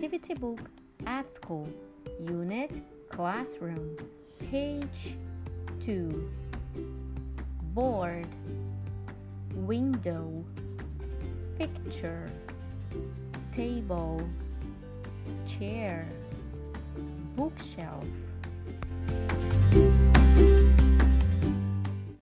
Activity book at school. Unit Classroom. Page 2. Board. Window. Picture. Table. Chair. Bookshelf